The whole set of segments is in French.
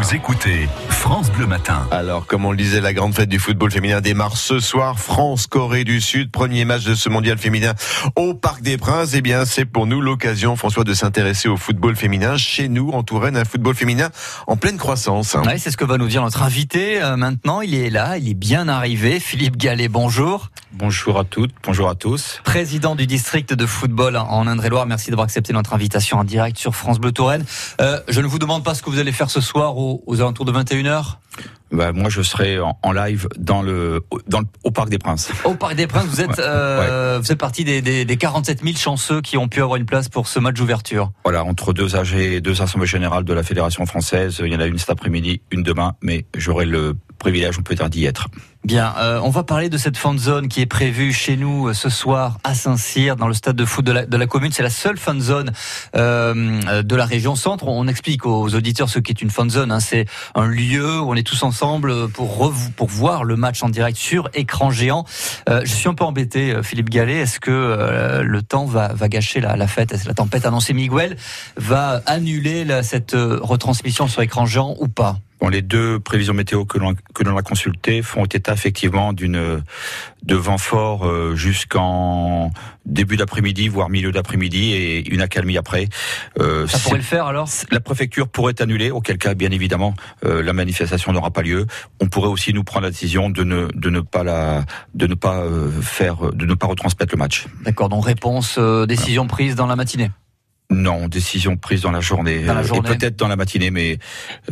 Vous écoutez France Bleu Matin. Alors, comme on le disait, la grande fête du football féminin démarre ce soir. France-Corée du Sud, premier match de ce mondial féminin au Parc des Princes. Eh bien, c'est pour nous l'occasion, François, de s'intéresser au football féminin. Chez nous, en Touraine, un football féminin en pleine croissance. Oui, c'est ce que va nous dire notre invité. Euh, maintenant, il est là, il est bien arrivé. Philippe Gallet, bonjour. Bonjour à toutes, bonjour à tous. Président du district de football en Indre-et-Loire, merci d'avoir accepté notre invitation en direct sur France Bleu Touraine. Euh, je ne vous demande pas ce que vous allez faire ce soir aux, alentours de 21h bah, moi, je serai en, live dans le, dans le, au Parc des Princes. Au Parc des Princes, vous êtes, euh, vous êtes partie des, des, des, 47 000 chanceux qui ont pu avoir une place pour ce match d'ouverture. Voilà, entre deux AG, deux assemblées générales de la Fédération française, il y en a une cet après-midi, une demain, mais j'aurai le privilège, on peut dire, d'y être. Bien, euh, on va parler de cette fan zone qui est prévue chez nous euh, ce soir à Saint-Cyr, dans le stade de foot de la, de commune. C'est la seule fan zone euh, de la région centre. On explique aux auditeurs ce qu'est une fan zone. Hein. C'est un lieu où on est tous ensemble pour, pour voir le match en direct sur écran géant. Euh, je suis un peu embêté, Philippe Gallet. Est-ce que le temps va, va gâcher la, la fête? La tempête annoncée Miguel va annuler cette retransmission sur écran géant ou pas? Bon, les deux prévisions météo que l'on que l'on a consultées font état effectivement d'une de vent fort euh, jusqu'en début d'après-midi, voire milieu d'après-midi, et une accalmie après. Euh, Ça pourrait le faire alors? La préfecture pourrait annuler, auquel cas, bien évidemment, euh, la manifestation n'aura pas lieu. On pourrait aussi nous prendre la décision de ne de ne pas la de ne pas euh, faire de ne pas retransmettre le match. D'accord. Donc réponse décision prise dans la matinée. Non, décision prise dans la journée, dans la journée. et peut-être dans la matinée, mais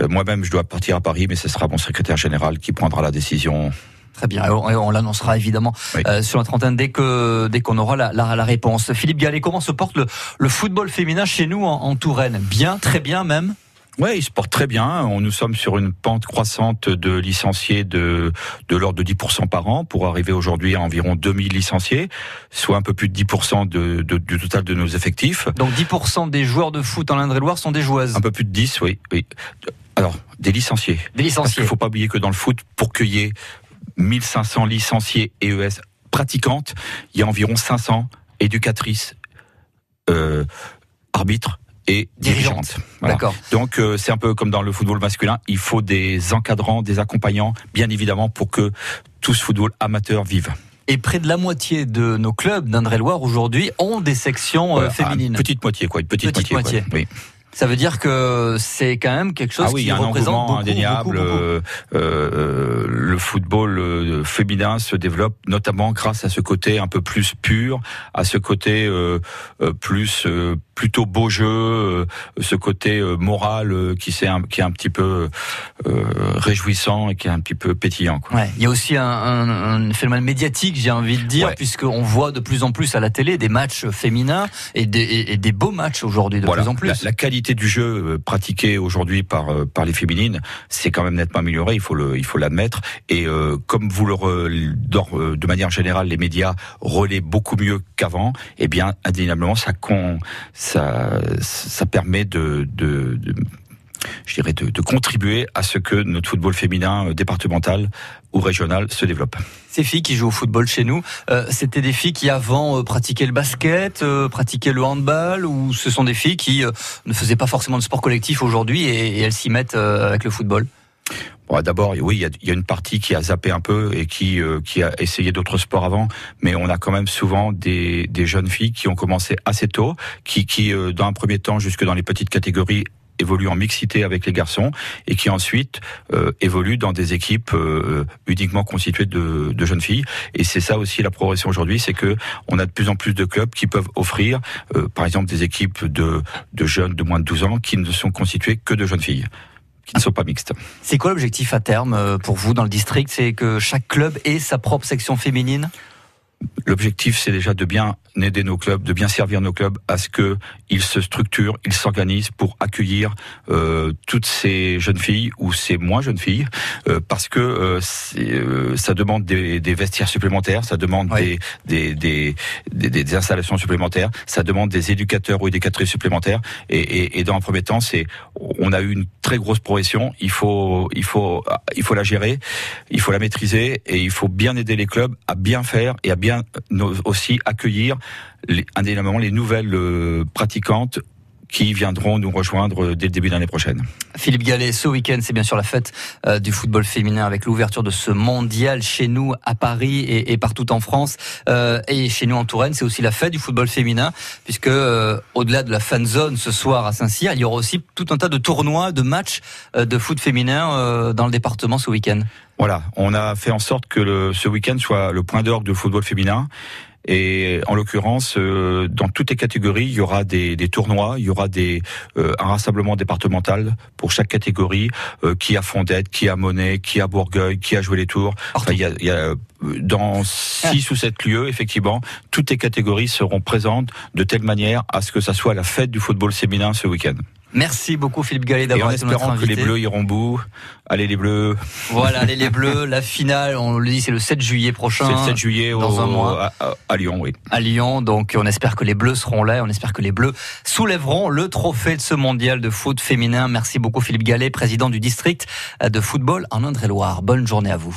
euh, moi-même je dois partir à Paris, mais ce sera mon secrétaire général qui prendra la décision. Très bien, on, l'annoncera évidemment euh, sur la trentaine dès que dès qu'on aura la, la, la, réponse. Philippe Gallet, comment se porte le, le football féminin chez nous en, en Touraine? Bien, très bien même? Oui, il se porte très bien. On, nous sommes sur une pente croissante de licenciés de, de l'ordre de 10% par an pour arriver aujourd'hui à environ 2000 licenciés, soit un peu plus de 10% de, de, du total de nos effectifs. Donc 10% des joueurs de foot en Indre-et-Loire sont des joueuses Un peu plus de 10, oui. oui. Alors, des licenciés. Des licenciés. Parce qu'il ne faut pas oublier que dans le foot, pour qu'il y ait 1500 licenciés EES pratiquantes, il y a environ 500 éducatrices, euh, arbitres, et dirigeante. D'accord. Donc euh, c'est un peu comme dans le football masculin, il faut des encadrants, des accompagnants, bien évidemment, pour que tout ce football amateur vive. Et près de la moitié de nos clubs d'Indre-et-Loire aujourd'hui ont des sections euh, féminines. petite moitié, quoi. Une petite, petite moitié. oui. Ça veut dire que c'est quand même quelque chose ah oui, qui un représente beaucoup, indéniable. Beaucoup, beaucoup. Euh, euh, le football féminin se développe notamment grâce à ce côté un peu plus pur, à ce côté euh plus plutôt beau jeu, ce côté moral qui, est un, qui est un petit peu réjouissant et qui est un petit peu pétillant. Quoi. Ouais, il y a aussi un, un, un phénomène médiatique, j'ai envie de dire, ouais. puisqu'on voit de plus en plus à la télé des matchs féminins et des, et, et des beaux matchs aujourd'hui de voilà. plus en plus. La, la qualité du jeu euh, pratiqué aujourd'hui par euh, par les féminines, c'est quand même nettement amélioré. Il faut le il faut l'admettre. Et euh, comme vous le re, de manière générale, les médias relaient beaucoup mieux qu'avant. Eh bien, indéniablement, ça con, ça ça permet de, je dirais, de, contribuer à ce que notre football féminin départemental ou régional se développe. Ces filles qui jouent au football chez nous, euh, c'était des filles qui avant euh, pratiquaient le basket, euh, pratiquaient le handball, ou ce sont des filles qui euh, ne faisaient pas forcément de sport collectif aujourd'hui et, elles s'y mettent euh, avec le football? D'abord, oui, il y, a, y, a, une partie qui a zappé un peu et qui, euh, qui a essayé d'autres sports avant, mais on a quand même souvent des, des jeunes filles qui ont commencé assez tôt, qui, qui euh, dans un premier temps, jusque dans les petites catégories, évolue en mixité avec les garçons et qui ensuite euh, évolue dans des équipes euh, uniquement constituées de, de, jeunes filles. Et c'est ça aussi la progression aujourd'hui, c'est que on a de plus en plus de clubs qui peuvent offrir, euh, par exemple, des équipes de, de jeunes de moins de 12 ans qui ne sont constituées que de jeunes filles qui ne sont pas mixtes. C'est quoi l'objectif à terme euh, pour vous dans le district? C'est que chaque club ait sa propre section féminine? L'objectif, c'est déjà de bien aider nos clubs, de bien servir nos clubs à ce que ils se structurent, ils s'organisent pour accueillir euh, toutes ces jeunes filles ou ces moins jeunes filles, euh, parce que euh, euh ça demande des, des, vestiaires supplémentaires, ça demande oui. des, des, des, des, installations supplémentaires, ça demande des éducateurs ou éducatrices supplémentaires. Et, et, et dans un premier temps, c'est on a eu une très grosse progression. Il faut il faut il faut la gérer, il faut la maîtriser et il faut bien aider les clubs à bien faire et à bien aussi accueillir les, indéniablement les nouvelles euh, pratiquantes qui viendront nous rejoindre dès le début de l'année prochaine. Philippe Gallet, ce week-end, c'est bien sûr la fête euh, du football féminin avec l'ouverture de ce mondial chez nous à Paris et, partout en France. Euh, et chez nous en Touraine, c'est aussi la fête du football féminin, puisque euh, au-delà de la fan zone ce soir à Saint-Cyr, il y aura aussi tout un tas de tournois, de matchs de foot féminin dans le département ce week-end. Voilà, on a fait en sorte que le, ce week-end soit le point d'orgue du football féminin. Et en l'occurrence, euh, dans toutes les catégories, il y aura des, des tournois, il y aura des, euh, un rassemblement départemental pour chaque catégorie, euh, qui a Fondette, qui a Monet, qui a Bourgueil, qui a joué les tours. Enfin, il y a, il y a dans six ou sept lieux, effectivement, toutes les catégories seront présentes de telle manière à ce que ça soit la fête du football féminin ce week-end. Merci beaucoup Philippe Gallet d'avoir été notre invité. que les Bleus iront bout. Allez les Bleus. Voilà, allez les Bleus. La finale, on le dit, c'est le 7 juillet prochain. C'est le 7 juillet dans un mois à, Lyon, oui. À Lyon, donc on espère que les Bleus seront là. On espère que les Bleus soulèveront le trophée de ce mondial de foot féminin. Merci beaucoup Philippe Gallet, président du district de football en Indre-et-Loire. Bonne journée à vous.